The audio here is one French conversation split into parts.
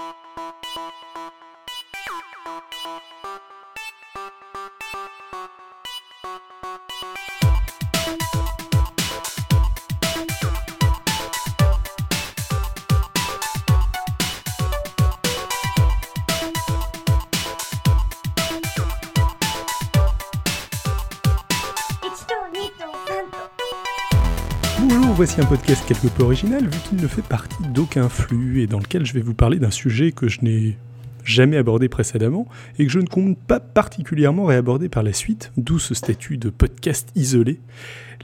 you voici un podcast quelque peu original vu qu'il ne fait partie d'aucun flux et dans lequel je vais vous parler d'un sujet que je n'ai jamais abordé précédemment et que je ne compte pas particulièrement réaborder par la suite, d'où ce statut de podcast isolé,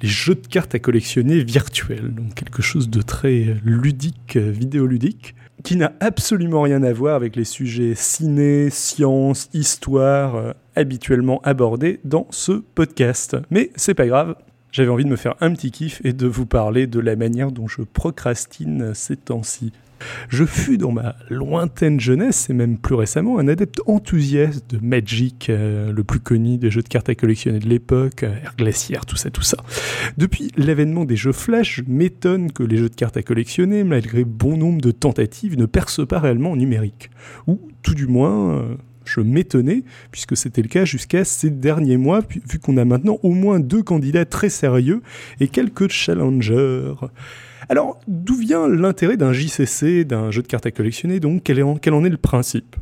les jeux de cartes à collectionner virtuels, donc quelque chose de très ludique, vidéoludique, qui n'a absolument rien à voir avec les sujets ciné, science, histoire euh, habituellement abordés dans ce podcast. Mais c'est pas grave, j'avais envie de me faire un petit kiff et de vous parler de la manière dont je procrastine ces temps-ci. Je fus dans ma lointaine jeunesse, et même plus récemment, un adepte enthousiaste de Magic, euh, le plus connu des jeux de cartes à collectionner de l'époque, euh, Air Glaciaire, tout ça, tout ça. Depuis l'avènement des jeux Flash, m'étonne que les jeux de cartes à collectionner, malgré bon nombre de tentatives, ne percent pas réellement en numérique. Ou tout du moins... euh, je m'étonnais, puisque c'était le cas jusqu'à ces derniers mois, vu qu'on a maintenant au moins deux candidats très sérieux et quelques challengers. Alors, d'où vient l'intérêt d'un JCC, d'un jeu de cartes à collectionner Donc, quel, en, quel en est le principe?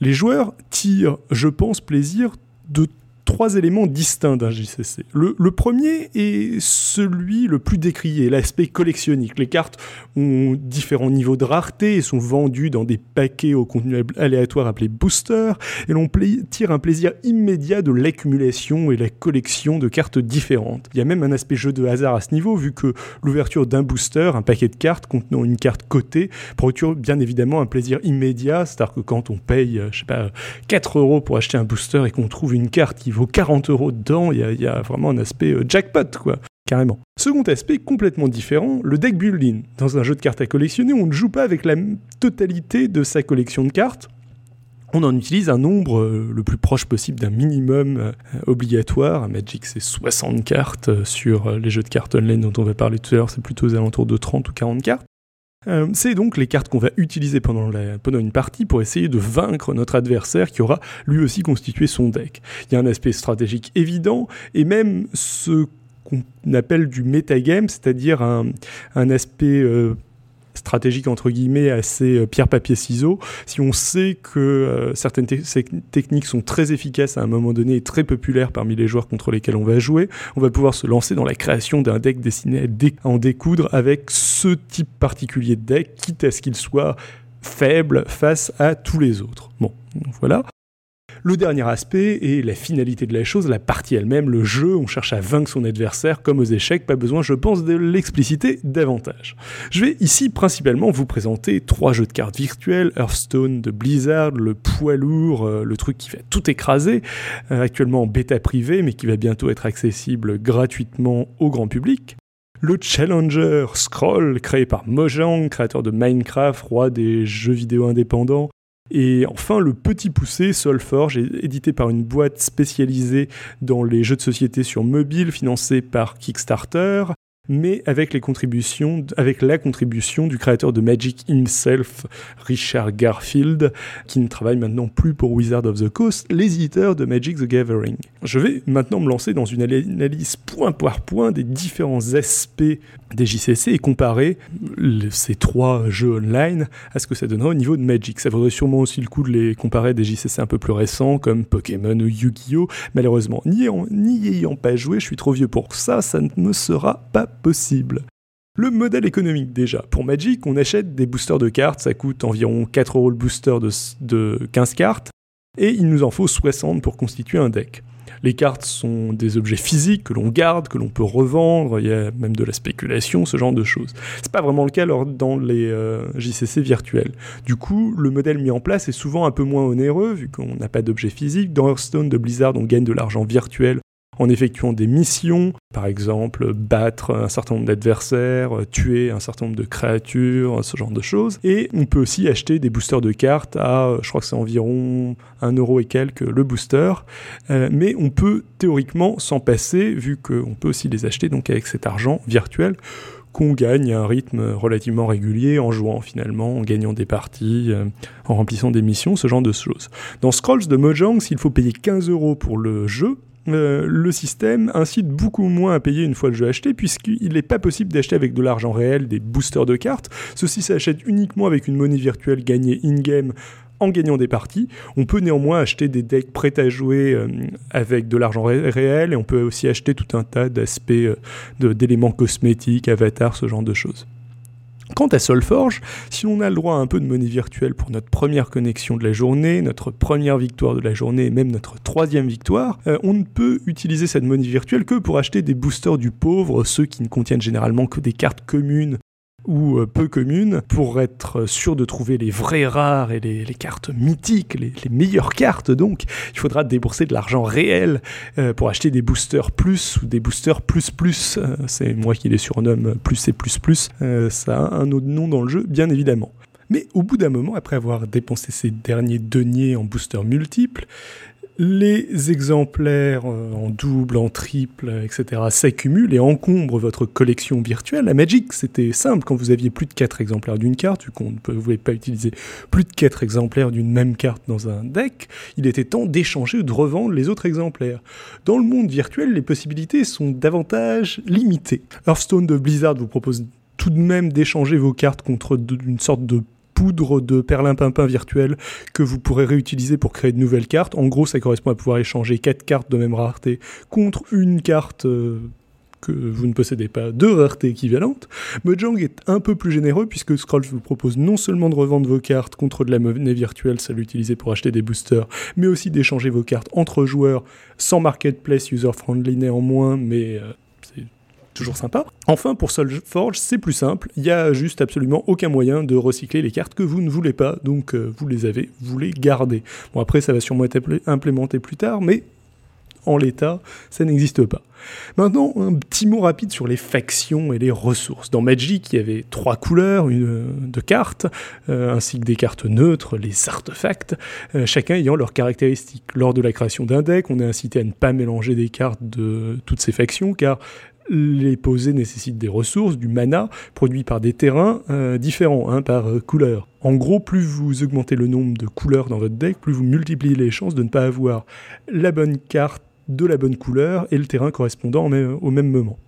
Les joueurs tirent, je pense, plaisir de trois éléments distincts d'un JCC. Le, le premier est celui le plus décrié, l'aspect collectionnique. Les cartes ont différents niveaux de rareté et sont vendues dans des paquets au contenu aléatoire appelés boosters, et l'on tire un plaisir immédiat de l'accumulation et la collection de cartes différentes. Il y a même un aspect jeu de hasard à ce niveau, vu que l'ouverture d'un booster, un paquet de cartes contenant une carte cotée, procure bien évidemment un plaisir immédiat, c'est-à-dire que quand on paye, euh, je sais pas, 4 euros pour acheter un booster et qu'on trouve une carte qui vaut 40 euros dedans, il y a, vraiment un aspect euh, jackpot, quoi. Carrément. Second aspect complètement différent, le deck building. Dans un jeu de cartes à collectionner, on ne joue pas avec la totalité de sa collection de cartes. On en utilise un nombre euh, le plus proche possible d'un minimum euh, obligatoire. Magic, c'est 60 cartes. Sur les jeux de cartes online dont on va parler tout à l'heure, c'est plutôt aux alentours de 30 ou 40 cartes. Euh, c'est donc les cartes qu'on va utiliser pendant, une partie pour essayer de vaincre notre adversaire qui aura lui aussi constitué son deck. Il y a un aspect stratégique évident et même ce qu'on appelle du metagame, c'est-à-dire un, un aspect euh, stratégique entre guillemets assez euh, pierre papier ciseaux. Si on sait que euh, certaines techniques sont très efficaces à un moment donné et très populaires parmi les joueurs contre lesquels on va jouer, on va pouvoir se lancer dans la création d'un deck destiné à, à en découdre avec ce type particulier de deck, quitte à ce qu'il soit faible face à tous les autres. Bon, voilà. Le dernier aspect est la finalité de la chose, la partie elle-même, le jeu, on cherche à vaincre son adversaire comme aux échecs, pas besoin je pense de l'expliciter davantage. Je vais ici principalement vous présenter trois jeux de cartes virtuels, Hearthstone de Blizzard, le poids lourd, euh, le truc qui va tout écraser, euh, actuellement en bêta privée mais qui va bientôt être accessible gratuitement au grand public. Le Challenger Scroll, créé par Mojang, créateur de Minecraft, roi des jeux vidéo indépendants, et enfin, le petit poussé Solforge, édité par une boîte spécialisée dans les jeux de société sur mobile, financé par Kickstarter, mais avec, la contribution du créateur de Magic himself, Richard Garfield, qui ne travaille maintenant plus pour Wizard of the Coast, l'éditeur de Magic the Gathering. Je vais maintenant me lancer dans une analyse point par point des différents aspects des JCC et comparer ces trois jeux online à ce que ça donnerait au niveau de Magic. Ça vaudrait sûrement aussi le coup de les comparer à des JCC un peu plus récents comme Pokémon ou Yu-Gi-Oh! Malheureusement, n'y ayant pas joué, je suis trop vieux pour ça, ça ne me sera pas Le modèle économique déjà. Pour Magic, on achète des boosters de cartes, ça coûte environ 4 euros le booster de, de 15 cartes, et il nous en faut 60 pour constituer un deck. Les cartes sont des objets physiques que l'on garde, que l'on peut revendre, il y a même de la spéculation, ce genre de choses. C'est pas vraiment le cas dans les euh, JCC virtuels. Du coup, le modèle mis en place est souvent un peu moins onéreux, vu qu'on n'a pas d'objets physiques. Dans Hearthstone de Blizzard, on gagne de l'argent virtuel en effectuant des missions, par exemple battre un certain nombre d'adversaires, euh, tuer un certain nombre de créatures, ce genre de choses. Et on peut aussi acheter des boosters de cartes à, euh, je crois que c'est environ 1 euro et quelques le booster, Euh, mais on peut théoriquement s'en passer vu qu'on peut aussi les acheter donc avec cet argent virtuel qu'on gagne à un rythme relativement régulier en jouant finalement, en gagnant des parties, en remplissant des missions, ce genre de choses. Dans Scrolls de Mojang, s'il faut payer 15 euros pour le jeu, euh, le système incite beaucoup moins à payer une fois le jeu acheté, puisqu'il n'est pas possible d'acheter avec de l'argent réel des boosters de cartes. S'achète uniquement avec une monnaie virtuelle gagnée in-game en gagnant des parties. On peut néanmoins acheter des decks prêts à jouer euh, avec de l'argent réel, et on peut aussi acheter tout un tas d'aspects euh, d'éléments cosmétiques, avatars, ce genre de choses. Quant à Solforge, si on a le droit à un peu de monnaie virtuelle pour notre première connexion de la journée, notre première victoire de la journée et même notre troisième victoire, euh, on ne peut utiliser cette monnaie virtuelle que pour acheter des boosters du pauvre, ceux qui ne contiennent généralement que des cartes communes ou euh, peu communes pour être sûr de trouver les vrais rares et les, cartes mythiques, les, meilleures cartes donc, il faudra débourser de l'argent réel euh, pour acheter des boosters plus ou des boosters plus plus. Euh, c'est moi qui les surnomme plus et plus plus. ça a un autre nom dans le jeu, bien évidemment. Mais au bout d'un moment, après avoir dépensé ces derniers deniers en boosters multiples, les exemplaires euh, en double, en triple, etc. s'accumulent et encombrent votre collection virtuelle. La Magic, c'était simple quand vous aviez plus de 4 exemplaires d'une carte, vu qu'on ne pouvait pas utiliser plus de 4 exemplaires d'une même carte dans un deck, il était temps d'échanger ou de revendre les autres exemplaires. Dans le monde virtuel, les possibilités sont davantage limitées. Hearthstone de Blizzard vous propose tout de même d'échanger vos cartes contre une sorte de poudre de perlimpinpin virtuel que vous pourrez réutiliser pour créer de nouvelles cartes. En gros, ça correspond à pouvoir échanger 4 cartes de même rareté contre une carte euh, que vous ne possédez pas, de rareté équivalente. Mojang est un peu plus généreux puisque Scrolls vous propose non seulement de revendre vos cartes contre de la monnaie virtuelle, ça l'utiliser pour acheter des boosters, mais aussi d'échanger vos cartes entre joueurs sans marketplace user-friendly néanmoins, mais euh, toujours sympa. Enfin, pour SolForge, c'est plus simple, il n'y a juste absolument aucun moyen de recycler les cartes que vous ne voulez pas, donc euh, vous les avez, vous les gardez. Bon, après, ça va sûrement être implémenté plus tard, mais en l'état, ça n'existe pas. Maintenant, un petit mot rapide sur les factions et les ressources. Dans Magic, il y avait trois couleurs de cartes, euh, ainsi que des cartes neutres, les artefacts, euh, chacun ayant leurs caractéristiques. Lors de la création d'un deck, on est incité à ne pas mélanger des cartes de toutes ces factions, car les poser nécessitent des ressources, du mana, produit par des terrains euh, différents, hein, par euh, couleur. En gros, plus vous augmentez le nombre de couleurs dans votre deck, plus vous multipliez les chances de ne pas avoir la bonne carte de la bonne couleur et le terrain correspondant au même moment.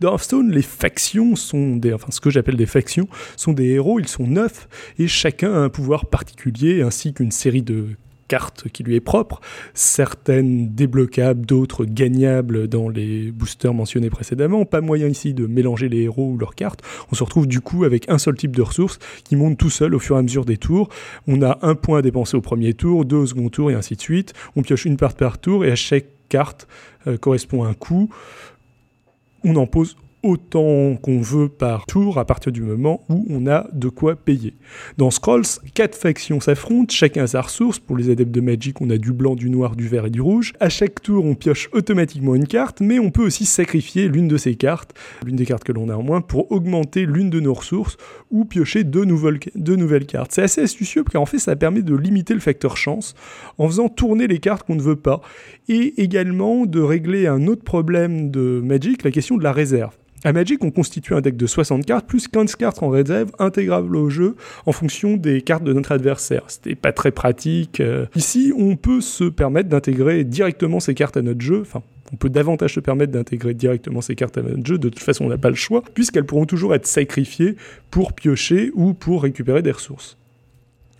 Dans Hearthstone, les factions sont des, enfin ce que j'appelle des factions, sont des héros, ils sont neufs et chacun a un pouvoir particulier ainsi qu'une série de carte qui lui est propre, certaines débloquables, d'autres gagnables dans les boosters mentionnés précédemment. Pas moyen ici de mélanger les héros ou leurs cartes. On se retrouve du coup avec un seul type de ressources qui monte tout seul au fur et à mesure des tours. On a un point à dépenser au premier tour, deux au second tour et ainsi de suite. On pioche une carte par tour et à chaque carte euh, correspond un coût. On en pose autant qu'on veut par tour à partir du moment où on a de quoi payer. Dans Scrolls, quatre factions s'affrontent, chacun sa ressource. Pour les adeptes de Magic, on a du blanc, du noir, du vert et du rouge. À chaque tour, on pioche automatiquement une carte, mais on peut aussi sacrifier l'une de ces cartes, l'une des cartes que l'on a en moins, pour augmenter l'une de nos ressources ou piocher deux nouvelles, nouvelles cartes. C'est assez astucieux car en fait ça permet de limiter le facteur chance en faisant tourner les cartes qu'on ne veut pas et également de régler un autre problème de Magic, la question de la réserve. À Magic, on constitue un deck de 60 cartes, plus 15 cartes en réserve, intégrables au jeu en fonction des cartes de notre adversaire. C'était pas très pratique. Euh. Ici, on peut se permettre d'intégrer directement ces cartes à notre jeu. Enfin, on peut davantage se permettre d'intégrer directement ces cartes à notre jeu. De toute façon, on n'a pas le choix, puisqu'elles pourront toujours être sacrifiées pour piocher ou pour récupérer des ressources.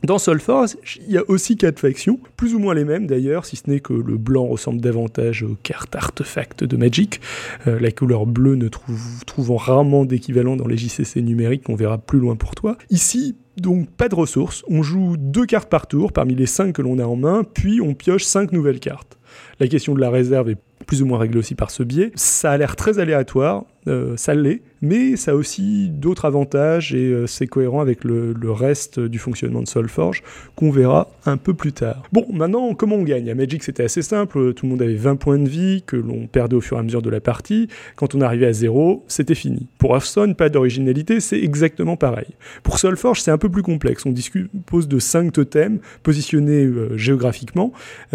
Dans Soulforce, il y a aussi quatre factions, plus ou moins les mêmes d'ailleurs, si ce n'est que le blanc ressemble davantage aux cartes artefacts de Magic, euh, la couleur bleue ne trouve, trouvant rarement d'équivalent dans les JCC numériques qu'on verra plus loin pour toi. Ici, donc pas de ressources, on joue deux cartes par tour parmi les cinq que l'on a en main, puis on pioche cinq nouvelles cartes. La question de la réserve est plus ou moins réglée aussi par ce biais. Ça a l'air très aléatoire, euh, ça l'est, mais ça a aussi d'autres avantages et euh, c'est cohérent avec le, reste du fonctionnement de Solforge qu'on verra un peu plus tard. Bon, maintenant, comment on gagne? À Magic, c'était assez simple, tout le monde avait 20 points de vie que l'on perdait au fur et à mesure de la partie. Quand on arrivait à 0, c'était fini. Pour Hearthstone, pas d'originalité, c'est exactement pareil. Pour Solforge, c'est un peu plus complexe. On dispose de 5 totems positionnés euh, géographiquement.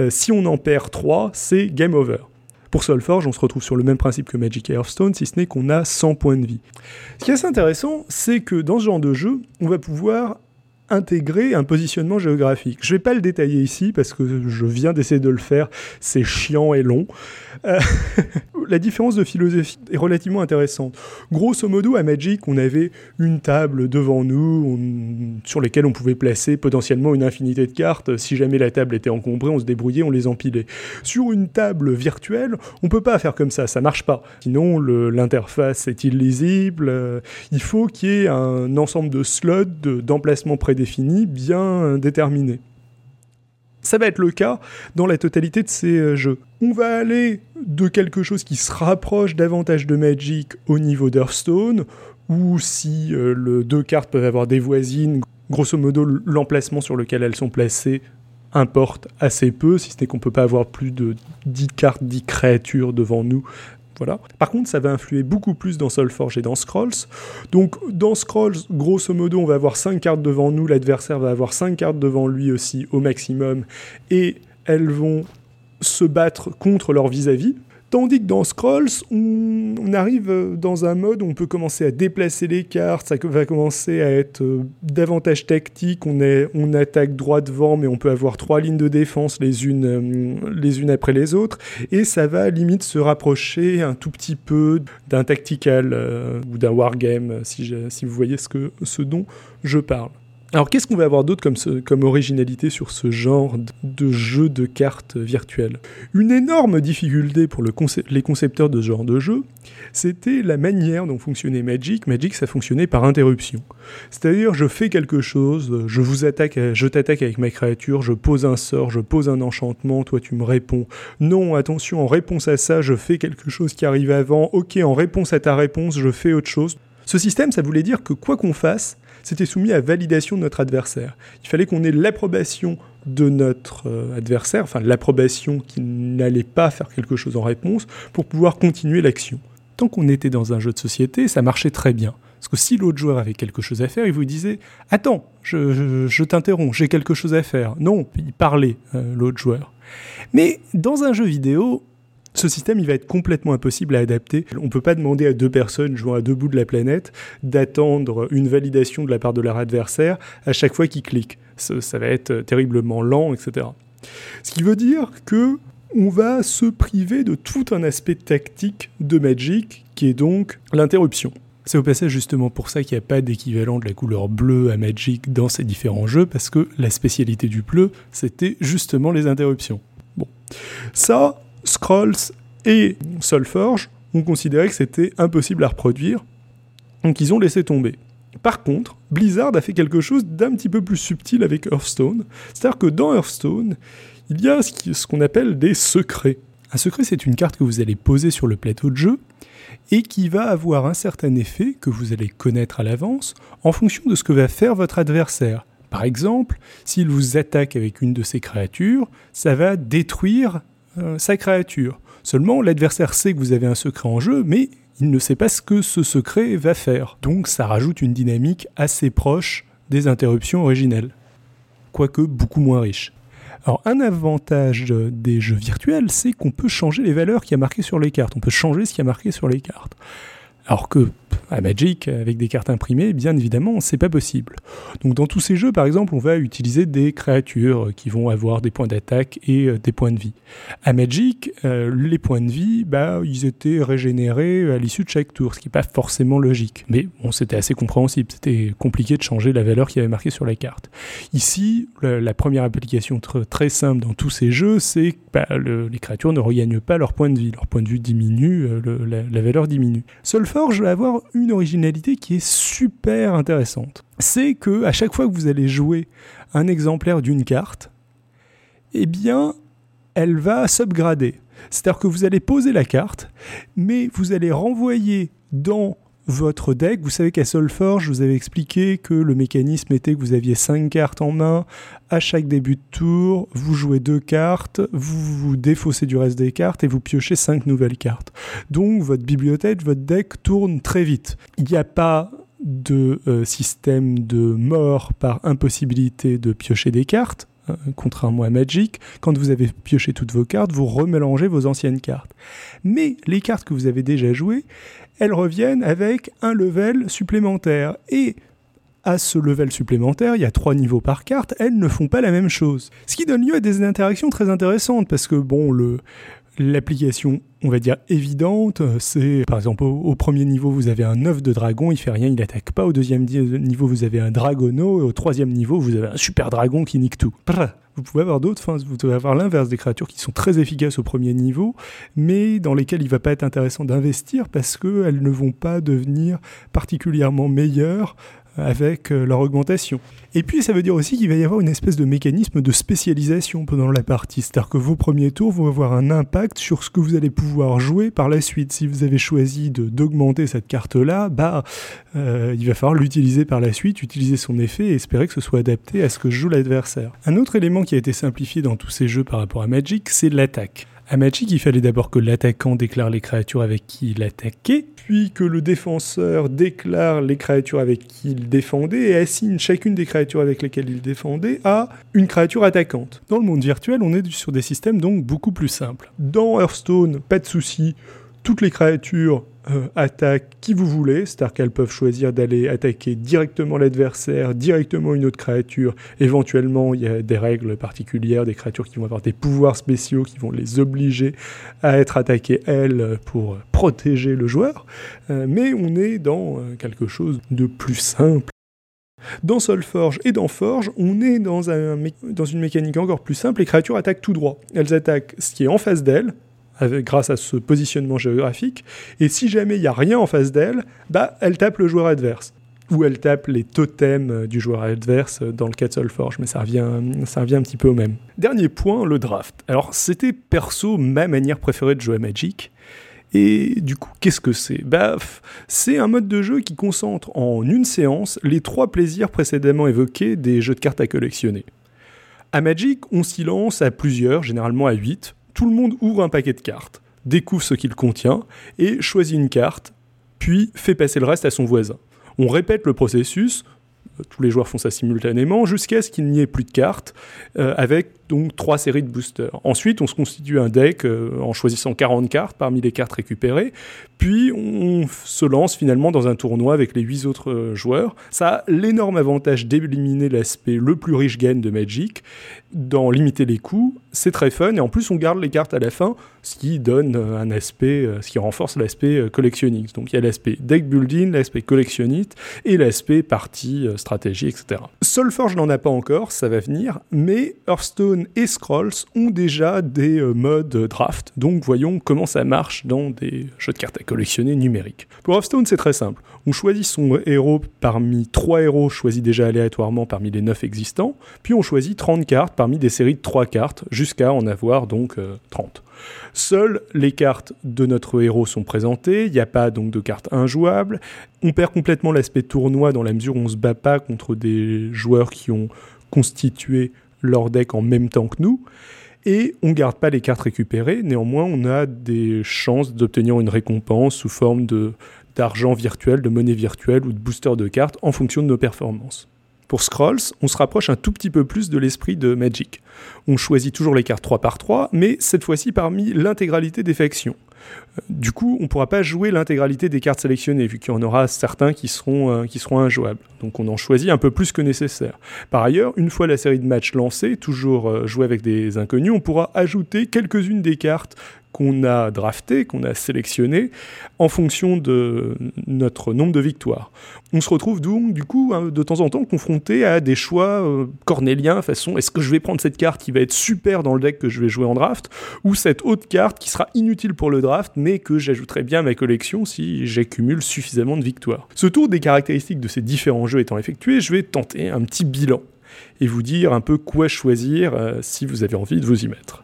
si on en perd 3, c'est game over. Pour Soulforge, on se retrouve sur le même principe que Magic Hearthstone, si ce n'est qu'on a 100 points de vie. Ce qui est assez intéressant, c'est que dans ce genre de jeu, on va pouvoir intégrer un positionnement géographique. Je ne vais pas le détailler ici parce que je viens d'essayer de le faire, c'est chiant et long. Euh, la différence de philosophie est relativement intéressante. Grosso modo, à Magic, on avait une table devant nous sur laquelle on pouvait placer potentiellement une infinité de cartes. Si jamais la table était encombrée, on se débrouillait, on les empilait. Sur une table virtuelle, on peut pas faire comme ça, ça marche pas. Sinon, l'interface est illisible. Euh, il faut qu'il y ait un ensemble de slots d'emplacement prédéfinis bien déterminés. Ça va être le cas dans la totalité de ces euh, jeux. On va aller de quelque chose qui se rapproche davantage de Magic au niveau d'Hearthstone, ou si euh, deux cartes peuvent avoir des voisines, grosso modo l'emplacement sur lequel elles sont placées importe assez peu, si ce n'est qu'on ne peut pas avoir plus de 10 cartes, 10 créatures devant nous voilà. Par contre, ça va influer beaucoup plus dans Solforge et dans Scrolls. Donc, dans Scrolls, grosso modo, on va avoir 5 cartes devant nous, l'adversaire va avoir 5 cartes devant lui aussi au maximum, et elles vont se battre contre leur vis-à-vis. Tandis que dans Scrolls, on, arrive dans un mode où on peut commencer à déplacer les cartes, ça va commencer à être euh, davantage tactique, on, est, on attaque droit devant, mais on peut avoir trois lignes de défense les unes, euh, les unes après les autres, et ça va limite se rapprocher un tout petit peu d'un tactical euh, ou d'un wargame, si, si vous voyez ce, que, ce dont je parle. Alors qu'est-ce qu'on va avoir d'autre comme, originalité sur ce genre de jeu de cartes virtuelles? Une énorme difficulté pour le les concepteurs de ce genre de jeu, c'était la manière dont fonctionnait Magic. Magic, ça fonctionnait par interruption. C'est-à-dire, je fais quelque chose, je vous attaque, je t'attaque avec ma créature, je pose un sort, je pose un enchantement, toi tu me réponds. Non, attention, en réponse à ça, je fais quelque chose qui arrive avant. Ok, en réponse à ta réponse, je fais autre chose. Ce système, ça voulait dire que quoi qu'on fasse, c'était soumis à validation de notre adversaire. Il fallait qu'on ait l'approbation de notre euh, adversaire, enfin l'approbation qu'il n'allait pas faire quelque chose en réponse pour pouvoir continuer l'action. Tant qu'on était dans un jeu de société, ça marchait très bien. Parce que si l'autre joueur avait quelque chose à faire, il vous disait Attends, je, t'interromps, j'ai quelque chose à faire. Non, il parlait, euh, l'autre joueur. Mais dans un jeu vidéo, ce système, il va être complètement impossible à adapter. On ne peut pas demander à deux personnes jouant à deux bouts de la planète d'attendre une validation de la part de leur adversaire à chaque fois qu'ils cliquent. Ça, va être terriblement lent, etc. Ce qui veut dire que on va se priver de tout un aspect tactique de Magic, qui est donc l'interruption. C'est au passage justement pour ça qu'il n'y a pas d'équivalent de la couleur bleue à Magic dans ces différents jeux, parce que la spécialité du bleu, c'était justement les interruptions. Bon. Ça, Scrolls et Solforge ont considéré que c'était impossible à reproduire, donc ils ont laissé tomber. Par contre, Blizzard a fait quelque chose d'un petit peu plus subtil avec Hearthstone, c'est-à-dire que dans Hearthstone, il y a ce qu'on appelle des secrets. Un secret, c'est une carte que vous allez poser sur le plateau de jeu et qui va avoir un certain effet que vous allez connaître à l'avance en fonction de ce que va faire votre adversaire. Par exemple, s'il vous attaque avec une de ses créatures, ça va détruire euh, sa créature. Seulement, l'adversaire sait que vous avez un secret en jeu, mais il ne sait pas ce que ce secret va faire. Donc ça rajoute une dynamique assez proche des interruptions originelles, quoique beaucoup moins riche. Alors un avantage des jeux virtuels, c'est qu'on peut changer les valeurs qui a marquées sur les cartes, on peut changer ce qui a marqué sur les cartes. Alors que à Magic, avec des cartes imprimées, bien évidemment, c'est pas possible. Donc dans tous ces jeux, par exemple, on va utiliser des créatures qui vont avoir des points d'attaque et euh, des points de vie. À Magic, euh, les points de vie, bah, ils étaient régénérés à l'issue de chaque tour, ce qui n'est pas forcément logique. Mais bon, c'était assez compréhensible, c'était compliqué de changer la valeur qui avait marquée sur la carte. Ici, la, première application très simple dans tous ces jeux, c'est que bah, les créatures ne regagnent pas leur point de vie. Leur point de vue diminue, euh, la, la valeur diminue. Solforge va avoir une originalité qui est super intéressante. C'est que à chaque fois que vous allez jouer un exemplaire d'une carte, eh bien, elle va s'upgrader. C'est-à-dire que vous allez poser la carte, mais vous allez renvoyer dans votre deck. Vous savez qu'à Solforge, je vous avais expliqué que le mécanisme était que vous aviez 5 cartes en main. À chaque début de tour, vous jouez deux cartes, vous vous défaussez du reste des cartes et vous piochez 5 nouvelles cartes. Donc votre bibliothèque, votre deck tourne très vite. Il n'y a pas de euh, système de mort par impossibilité de piocher des cartes. Hein, contrairement à Magic, quand vous avez pioché toutes vos cartes, vous remélangez vos anciennes cartes. Mais les cartes que vous avez déjà jouées, elles reviennent avec un level supplémentaire. Et à ce level supplémentaire, il y a trois niveaux par carte, elles ne font pas la même chose. Ce qui donne lieu à des interactions très intéressantes, parce que bon, le, L'application, on va dire évidente, c'est par exemple au, premier niveau vous avez un œuf de dragon, il fait rien, il n'attaque pas. Au deuxième niveau vous avez un dragono, et au troisième niveau vous avez un super dragon qui nique tout. Vous pouvez avoir d'autres, enfin, vous pouvez avoir l'inverse des créatures qui sont très efficaces au premier niveau, mais dans lesquelles il va pas être intéressant d'investir parce qu'elles ne vont pas devenir particulièrement meilleures avec euh, leur augmentation. Et puis ça veut dire aussi qu'il va y avoir une espèce de mécanisme de spécialisation pendant la partie, c'est-à-dire que vos premiers tours vont avoir un impact sur ce que vous allez pouvoir jouer par la suite. Si vous avez choisi d'augmenter cette carte-là, bah, euh, il va falloir l'utiliser par la suite, utiliser son effet et espérer que ce soit adapté à ce que joue l'adversaire. Un autre élément qui a été simplifié dans tous ces jeux par rapport à Magic, c'est l'attaque. À Magic, il fallait d'abord que l'attaquant déclare les créatures avec qui il attaquait, puis que le défenseur déclare les créatures avec qui il défendait et assigne chacune des créatures avec lesquelles il défendait à une créature attaquante. Dans le monde virtuel, on est sur des systèmes donc beaucoup plus simples. Dans Hearthstone, pas de souci, toutes les créatures euh, attaquent qui vous voulez, c'est-à-dire qu'elles peuvent choisir d'aller attaquer directement l'adversaire, directement une autre créature. Éventuellement, il y a des règles particulières, des créatures qui vont avoir des pouvoirs spéciaux qui vont les obliger à être attaquées elles pour protéger le joueur. Euh, mais on est dans euh, quelque chose de plus simple. Dans Solforge et dans Forge, on est dans, un, dans une mécanique encore plus simple. Les créatures attaquent tout droit. Elles attaquent ce qui est en face d'elles, grâce à ce positionnement géographique. Et si jamais il n'y a rien en face d'elle, bah, elle tape le joueur adverse. Ou elle tape les totems euh, du joueur adverse euh, dans le cas de mais ça revient, ça revient un petit peu au même. Dernier point, le draft. Alors, c'était perso ma manière préférée de jouer à Magic. Et du coup, qu'est-ce que c'est? Bah, C'est un mode de jeu qui concentre en une séance les trois plaisirs précédemment évoqués des jeux de cartes à collectionner. À Magic, on s'y lance à plusieurs, généralement à 8, tout le monde ouvre un paquet de cartes, découvre ce qu'il contient et choisit une carte, puis fait passer le reste à son voisin. On répète le processus, tous les joueurs font ça simultanément, jusqu'à ce qu'il n'y ait plus de cartes, euh, avec donc trois séries de boosters. Ensuite, on se constitue un deck euh, en choisissant 40 cartes parmi les cartes récupérées, puis on se lance finalement dans un tournoi avec les 8 autres joueurs. Ça a l'énorme avantage d'éliminer l'aspect le plus riche gain de Magic, d'en limiter les coûts, c'est très fun, et en plus on garde les cartes à la fin, ce qui donne un aspect, ce qui renforce l'aspect collectionniste. Donc il y a l'aspect deck building, l'aspect collectionniste, et l'aspect partie stratégie, etc. Solforge n'en a pas encore, ça va venir, mais Hearthstone et Scrolls ont déjà des euh, modes draft, donc voyons comment ça marche dans des jeux de cartes à collectionner numériques. Pour Hearthstone, c'est très simple. On choisit son héros parmi trois héros choisis déjà aléatoirement parmi les 9 existants, puis on choisit 30 cartes parmi des séries de 3 cartes, jusqu'à en avoir donc 30. Seules les cartes de notre héros sont présentées, il n'y a pas donc de cartes injouables. On perd complètement l'aspect tournoi dans la mesure où on ne se bat pas contre des joueurs qui ont constitué leur deck en même temps que nous. Et on ne garde pas les cartes récupérées, néanmoins on a des chances d'obtenir une récompense sous forme d'argent virtuel, de monnaie virtuelle ou de booster de cartes en fonction de nos performances. Pour Scrolls, on se rapproche un tout petit peu plus de l'esprit de Magic. On choisit toujours les cartes 3 par 3, mais cette fois-ci parmi l'intégralité des factions. Du coup, on ne pourra pas jouer l'intégralité des cartes sélectionnées, vu qu'il y en aura certains qui seront, euh, qui seront injouables. Donc on en choisit un peu plus que nécessaire. Par ailleurs, une fois la série de matchs lancée, toujours euh, jouer avec des inconnus, on pourra ajouter quelques-unes des cartes qu'on a drafté, qu'on a sélectionné, en fonction de notre nombre de victoires. On se retrouve donc, du coup, hein, de temps en temps confronté à des choix euh, cornéliens, façon est-ce que je vais prendre cette carte qui va être super dans le deck que je vais jouer en draft, ou cette autre carte qui sera inutile pour le draft, mais que j'ajouterai bien à ma collection si j'accumule suffisamment de victoires. Ce tour des caractéristiques de ces différents jeux étant effectué, je vais tenter un petit bilan et vous dire un peu quoi choisir euh, si vous avez envie de vous y mettre.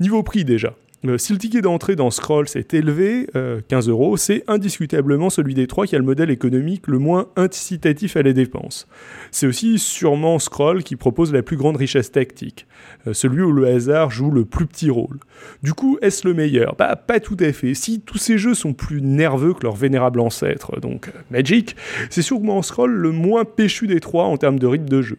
Niveau prix déjà. Euh, si le ticket d'entrée dans Scrolls est élevé, 15 euh, euros, c'est indiscutablement celui des trois qui a le modèle économique le moins incitatif à la dépense. C'est aussi sûrement Scroll qui propose la plus grande richesse tactique, euh, celui où le hasard joue le plus petit rôle. Du coup, est-ce le meilleur? Bah, pas tout à fait. Si tous ces jeux sont plus nerveux que leur vénérable ancêtre, donc Magic, c'est sûrement Scroll le moins péchu des trois en termes de rythme de jeu.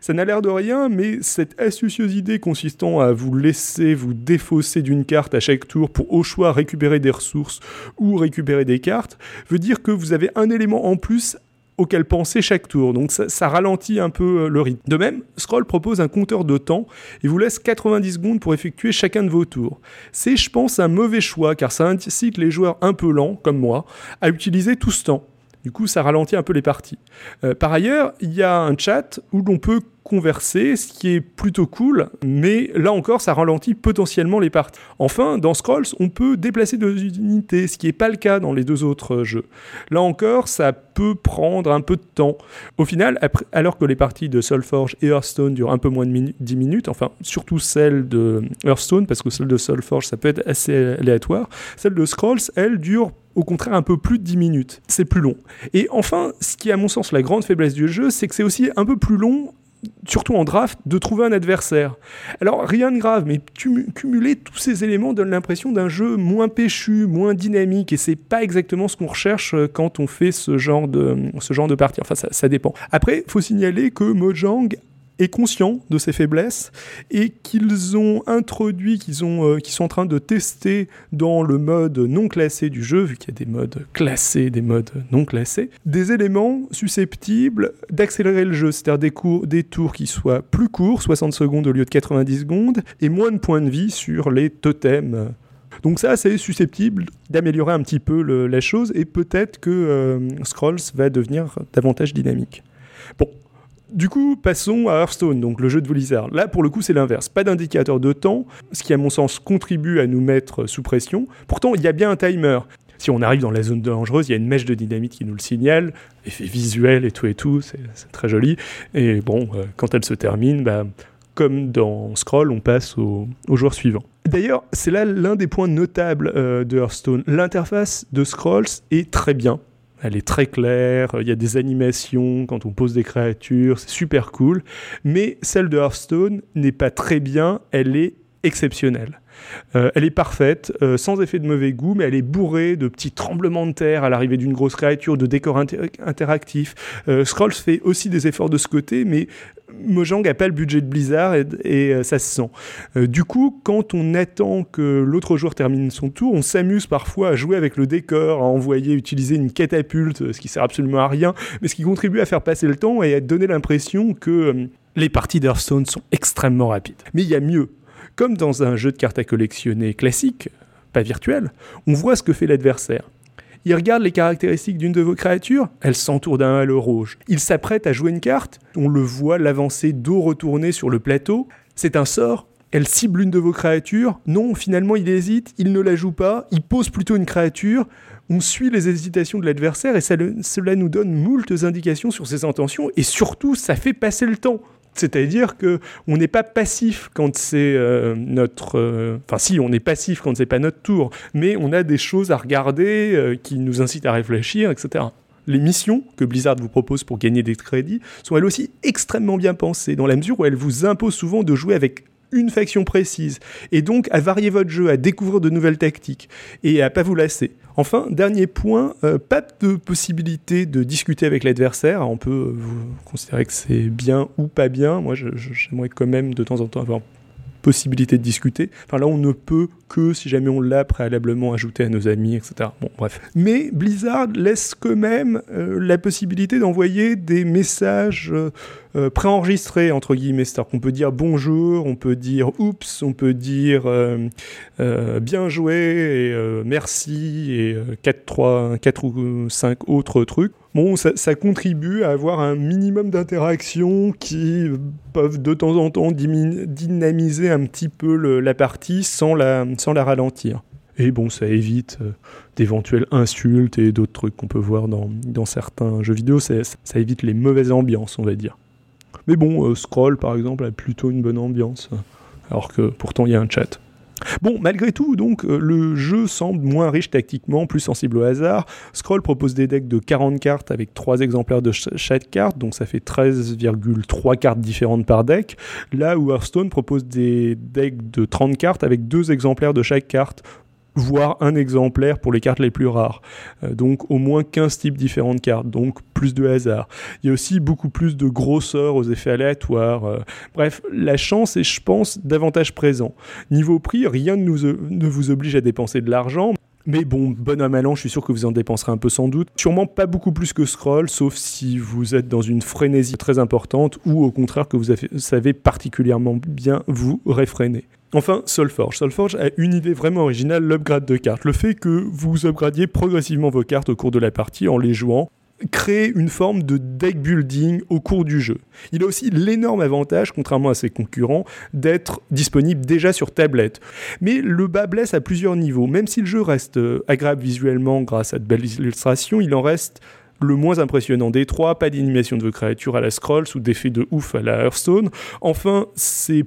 Ça n'a l'air de rien, mais cette astucieuse idée consistant à vous laisser vous défausser d'une carte à chaque tour pour au choix récupérer des ressources ou récupérer des cartes, veut dire que vous avez un élément en plus auquel penser chaque tour. Donc ça, ralentit un peu euh, le rythme. De même, Scroll propose un compteur de temps et vous laisse 90 secondes pour effectuer chacun de vos tours. C'est, je pense, un mauvais choix car ça incite les joueurs un peu lents, comme moi, à utiliser tout ce temps. Du coup, ça ralentit un peu les parties. Euh, par ailleurs, il y a un chat où l'on peut converser, ce qui est plutôt cool, mais là encore, ça ralentit potentiellement les parties. Enfin, dans Scrolls, on peut déplacer deux unités, ce qui n'est pas le cas dans les deux autres jeux. Là encore, ça peut prendre un peu de temps. Au final, alors que les parties de Soulforge et Hearthstone durent un peu moins de 10 minutes, enfin, surtout celle de Hearthstone, parce que celle de Soulforge, ça peut être assez aléatoire, celle de Scrolls, elle, dure au contraire un peu plus de 10 minutes. C'est plus long. Et enfin, ce qui est à mon sens la grande faiblesse du jeu, c'est que c'est aussi un peu plus long surtout en draft, de trouver un adversaire. Alors rien de grave, mais cumuler tous ces éléments donne l'impression d'un jeu moins péchu, moins dynamique, et c'est pas exactement ce qu'on recherche euh, quand on fait ce genre de, ce genre de partie. Enfin, ça, ça dépend. Après, faut signaler que Mojang est conscient de ses faiblesses et qu'ils ont introduit, qu'ils euh, sont en train de tester dans le mode non classé du jeu, vu qu'il y a des modes classés, des modes non classés, des éléments susceptibles d'accélérer le jeu, c'est-à-dire des, des tours qui soient plus courts, 60 secondes au lieu de 90 secondes, et moins de points de vie sur les totems. Donc ça, c'est susceptible d'améliorer un petit peu la chose, et peut-être que euh, Scrolls va devenir davantage dynamique. Bon, du coup, passons à Hearthstone, donc le jeu de Blizzard. Là, pour le coup, c'est l'inverse. Pas d'indicateur de temps, ce qui, à mon sens, contribue à nous mettre sous pression. Pourtant, il y a bien un timer. Si on arrive dans la zone dangereuse, il y a une mèche de dynamite qui nous le signale, effet visuel et tout et tout, c'est très joli. Et bon, euh, quand elle se termine, bah, comme dans Scroll, on passe au, joueur suivant. D'ailleurs, c'est là l'un des points notables euh, de Hearthstone. L'interface de Scrolls est très bien elle est très claire, il y a des animations quand on pose des créatures, c'est super cool. Mais celle de Hearthstone n'est pas très bien, elle est exceptionnelle. Euh, elle est parfaite, euh, sans effet de mauvais goût, mais elle est bourrée de petits tremblements de terre à l'arrivée d'une grosse créature, de décors interactifs. Euh, Scrolls fait aussi des efforts de ce côté, mais Mojang n'a pas le budget de Blizzard et, ça se sent. du coup, quand on attend que l'autre joueur termine son tour, on s'amuse parfois à jouer avec le décor, à envoyer, utiliser une catapulte, ce qui sert absolument à rien, mais ce qui contribue à faire passer le temps et à donner l'impression que les parties d'Hearthstone sont extrêmement rapides. Mais il y a mieux. Comme dans un jeu de cartes à collectionner classique, pas virtuel, on voit ce que fait l'adversaire. Il regarde les caractéristiques d'une de vos créatures, elle s'entoure d'un halo rouge. Il s'apprête à jouer une carte, on le voit l'avancer dos retourné sur le plateau. C'est un sort, elle cible une de vos créatures. Non, finalement, il hésite, il ne la joue pas, il pose plutôt une créature. On suit les hésitations de l'adversaire et cela nous donne moultes indications sur ses intentions et surtout, ça fait passer le temps. C'est-à-dire que on n'est pas passif quand c'est euh, notre. Euh, enfin, si, on est passif quand c'est pas notre tour, mais on a des choses à regarder euh, qui nous incitent à réfléchir, etc. Les missions que Blizzard vous propose pour gagner des crédits sont elles aussi extrêmement bien pensées, dans la mesure où elles vous imposent souvent de jouer avec une faction précise, et donc à varier votre jeu, à découvrir de nouvelles tactiques, et à pas vous lasser. Enfin, dernier point, euh, pas de possibilité de discuter avec l'adversaire. On peut euh, considérer que c'est bien ou pas bien. Moi, j'aimerais quand même de temps en temps avoir possibilité de discuter. Enfin là, on ne peut que si jamais on l'a préalablement ajouté à nos amis, etc. Bon, bref. Mais Blizzard laisse quand même euh, la possibilité d'envoyer des messages euh, euh, préenregistrés, entre guillemets. C'est-à-dire qu'on peut dire bonjour, on peut dire oups, on peut dire bien joué, et merci, et 4, 3, 4 ou 5 autres trucs bon, ça, contribue à avoir un minimum d'interactions qui peuvent de temps en temps dynamiser un petit peu la partie sans la, ralentir. Et bon, ça évite euh, d'éventuelles insultes et d'autres trucs qu'on peut voir dans, certains jeux vidéo. Ça, évite les mauvaises ambiances, on va dire. Mais bon, euh, Scroll, par exemple, a plutôt une bonne ambiance. Alors que pourtant, il y a un chat. Bon, malgré tout, donc, euh, le jeu semble moins riche tactiquement, plus sensible au hasard. Scroll propose des decks de 40 cartes avec 3 exemplaires de chaque carte, donc ça fait 13,3 cartes différentes par deck. Là où Hearthstone propose des decks de 30 cartes avec 2 exemplaires de chaque carte. Voire un exemplaire pour les cartes les plus rares. Euh, donc au moins 15 types différents de cartes, donc plus de hasard. Il y a aussi beaucoup plus de grosseur aux effets aléatoires. Euh. bref, la chance est, je pense, davantage présent. Niveau prix, rien ne, vous oblige à dépenser de l'argent. Mais bon, bon à malin, je suis sûr que vous en dépenserez un peu sans doute. Sûrement pas beaucoup plus que Scroll, sauf si vous êtes dans une frénésie très importante ou au contraire que vous savez particulièrement bien vous réfréner. Enfin, Solforge. Solforge a une idée vraiment originale, l'upgrade de cartes. Le fait que vous upgradiez progressivement vos cartes au cours de la partie en les jouant crée une forme de deck building au cours du jeu. Il a aussi l'énorme avantage, contrairement à ses concurrents, d'être disponible déjà sur tablette. Mais le bas blesse à plusieurs niveaux. Même si le jeu reste euh, agréable visuellement grâce à de belles illustrations, il en reste le moins impressionnant des trois, pas d'animation de vos créatures à la scroll ou d'effet de ouf à la Hearthstone. Enfin, c'est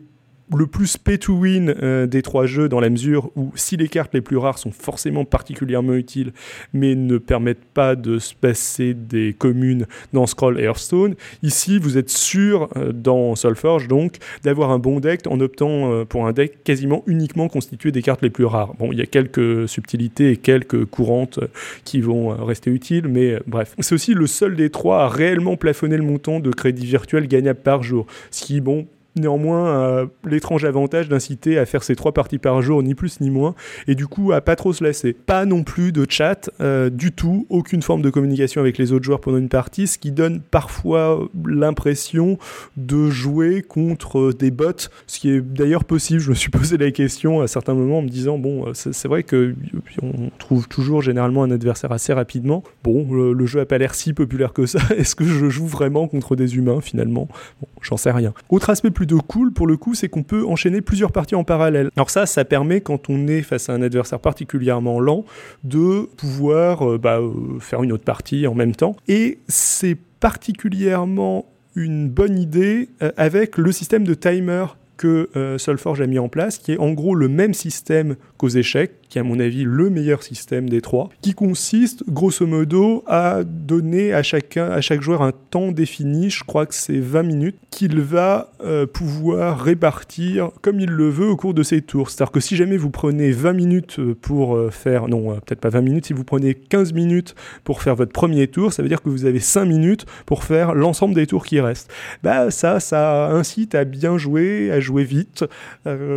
le plus pay to win euh, des trois jeux dans la mesure où si les cartes les plus rares sont forcément particulièrement utiles mais ne permettent pas de se passer des communes dans Scroll et Hearthstone, ici vous êtes sûr euh, dans Soulforge donc d'avoir un bon deck en optant euh, pour un deck quasiment uniquement constitué des cartes les plus rares. Bon, il y a quelques subtilités et quelques courantes qui vont rester utiles mais bref. C'est aussi le seul des trois à réellement plafonner le montant de crédit virtuel gagnable par jour, ce qui bon néanmoins euh, l'étrange avantage d'inciter à faire ces trois parties par jour, ni plus ni moins, et du coup à pas trop se lasser. Pas non plus de chat, euh, du tout, aucune forme de communication avec les autres joueurs pendant une partie, ce qui donne parfois l'impression de jouer contre des bots, ce qui est d'ailleurs possible. Je me suis posé la question à certains moments en me disant, bon, euh, c'est vrai que on trouve toujours généralement un adversaire assez rapidement. Bon, le, jeu a pas l'air si populaire que ça. Est-ce que je joue vraiment contre des humains finalement? Bon, j'en sais rien. Autre aspect de cool pour le coup, c'est qu'on peut enchaîner plusieurs parties en parallèle. Alors ça, ça permet quand on est face à un adversaire particulièrement lent de pouvoir euh, bah, euh, faire une autre partie en même temps. Et c'est particulièrement une bonne idée euh, avec le système de timer que Solforge a mis en place, qui est en gros le même système qu'aux échecs, qui est à mon avis le meilleur système des trois, qui consiste grosso modo à donner à chacun, à chaque joueur un temps défini, je crois que c'est 20 minutes, qu'il va euh, pouvoir répartir comme il le veut au cours de ses tours. C'est-à-dire que si jamais vous prenez 20 minutes euh, pour euh, faire, non, peut-être pas 20 minutes, si vous prenez 15 minutes pour faire votre premier tour, ça veut dire que vous avez 5 minutes pour faire l'ensemble des tours qui restent. Bah ça, ça incite à bien jouer, à jouer vite,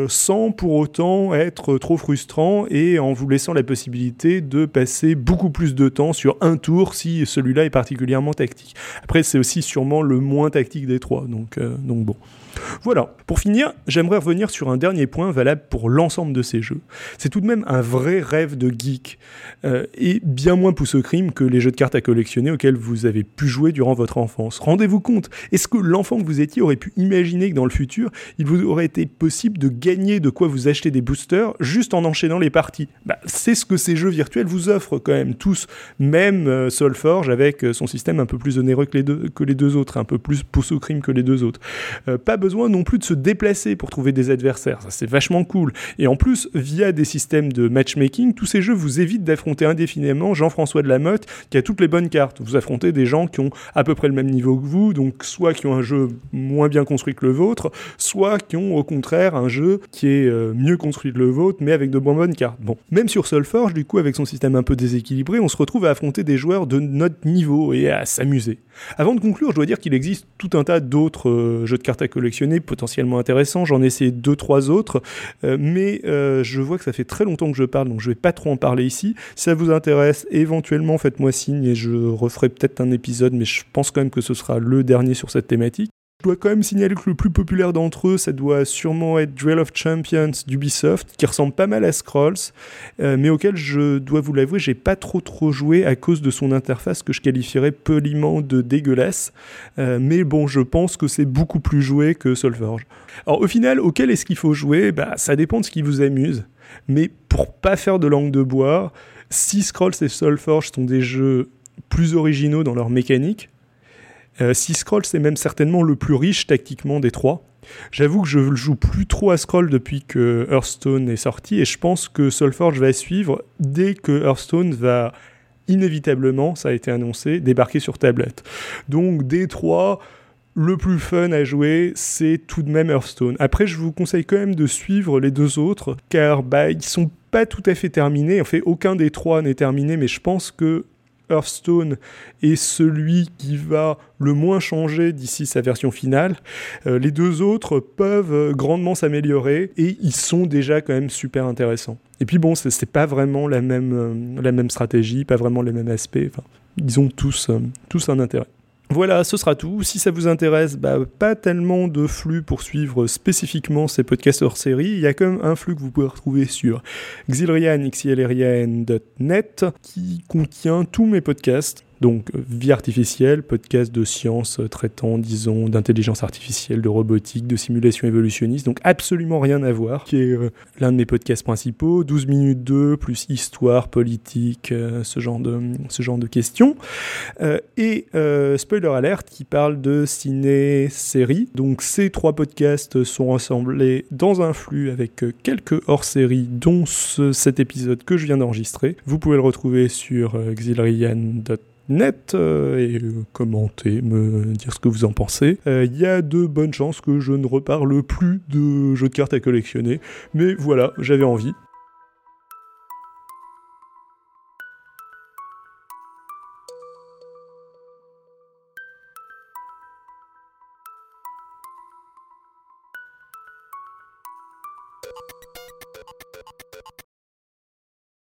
sans pour autant être trop frustrant et en vous laissant la possibilité de passer beaucoup plus de temps sur un tour si celui-là est particulièrement tactique. Après, c'est aussi sûrement le moins tactique des trois, donc, euh, donc bon. Voilà, pour finir, j'aimerais revenir sur un dernier point valable pour l'ensemble de ces jeux. C'est tout de même un vrai rêve de geek, euh, et bien moins pousse au crime que les jeux de cartes à collectionner auxquels vous avez pu jouer durant votre enfance. Rendez-vous compte, est-ce que l'enfant que vous étiez aurait pu imaginer que dans le futur, il vous aurait été possible de gagner de quoi vous acheter des boosters juste en enchaînant les parties? Bah, C'est ce que ces jeux virtuels vous offrent quand même tous, même euh, Solforge avec euh, son système un peu plus onéreux que les deux, que les deux autres, un peu plus pousse au crime que les deux autres. pas besoin non plus de se déplacer pour trouver des adversaires. Ça, c'est vachement cool. Et en plus, via des systèmes de matchmaking, tous ces jeux vous évitent d'affronter indéfiniment Jean-François de la Motte qui a toutes les bonnes cartes. Vous affrontez des gens qui ont à peu près le même niveau que vous, donc soit qui ont un jeu moins bien construit que le vôtre, soit qui ont au contraire un jeu qui est euh, mieux construit que le vôtre, mais avec de bonnes, cartes. Bon, même sur Solforge, du coup, avec son système un peu déséquilibré, on se retrouve à affronter des joueurs de notre niveau et à s'amuser. Avant de conclure, je dois dire qu'il existe tout un tas d'autres euh, jeux de cartes à potentiellement intéressants. J'en ai essayé deux, trois autres, euh, mais euh, je vois que ça fait très longtemps que je parle, donc je vais pas trop en parler ici. Si ça vous intéresse, éventuellement faites-moi signe et je referai peut-être un épisode, mais je pense quand même que ce sera le dernier sur cette thématique. Je dois quand même signaler que le plus populaire d'entre eux, ça doit sûrement être Duel of Champions d'Ubisoft, qui ressemble pas mal à Scrolls, euh, mais auquel je dois vous l'avouer, j'ai pas trop trop joué à cause de son interface que je qualifierais poliment de dégueulasse. Euh, mais bon, je pense que c'est beaucoup plus joué que Solforge. Alors au final, auquel est-ce qu'il faut jouer? Bah ça dépend de ce qui vous amuse. Mais pour pas faire de langue de bois, si Scrolls et Solforge sont des jeux plus originaux dans leur mécanique, euh, si Scroll, c'est même certainement le plus riche tactiquement des trois. J'avoue que je ne joue plus trop à Scroll depuis que Hearthstone est sorti et je pense que Soulforge va suivre dès que Hearthstone va inévitablement, ça a été annoncé, débarquer sur tablette. Donc D3, le plus fun à jouer, c'est tout de même Hearthstone. Après, je vous conseille quand même de suivre les deux autres, car bah, ils sont pas tout à fait terminés. En fait, aucun des trois n'est terminé, mais je pense que Hearthstone est celui qui va le moins changer d'ici sa version finale. Euh, les deux autres peuvent euh, grandement s'améliorer et ils sont déjà quand même super intéressants. Et puis bon, c'est pas vraiment la même, euh, la même stratégie, pas vraiment les mêmes aspects. Ils ont tous, tous un intérêt. Voilà, ce sera tout. Si ça vous intéresse, bah, pas tellement de flux pour suivre spécifiquement ces podcasts hors série. Il y a quand même un flux que vous pouvez retrouver sur xilrian.net qui contient tous mes podcasts donc, vie artificielle, podcast de science traitant, disons, d'intelligence artificielle, de robotique, de simulation évolutionniste, donc absolument rien à voir, qui est euh, l'un de mes podcasts principaux, 12 minutes 2, plus histoire, politique, euh, ce, genre de, ce genre de questions. Euh, et spoiler alert, qui parle de ciné-série. Donc, ces trois podcasts sont rassemblés dans un flux avec quelques hors-séries, dont cet épisode que je viens d'enregistrer. Vous pouvez le retrouver sur xilrian.net net euh, et commenter, me dire ce que vous en pensez. Euh, il y a de bonnes chances que je ne reparle plus de jeux de cartes à collectionner, mais voilà, j'avais envie.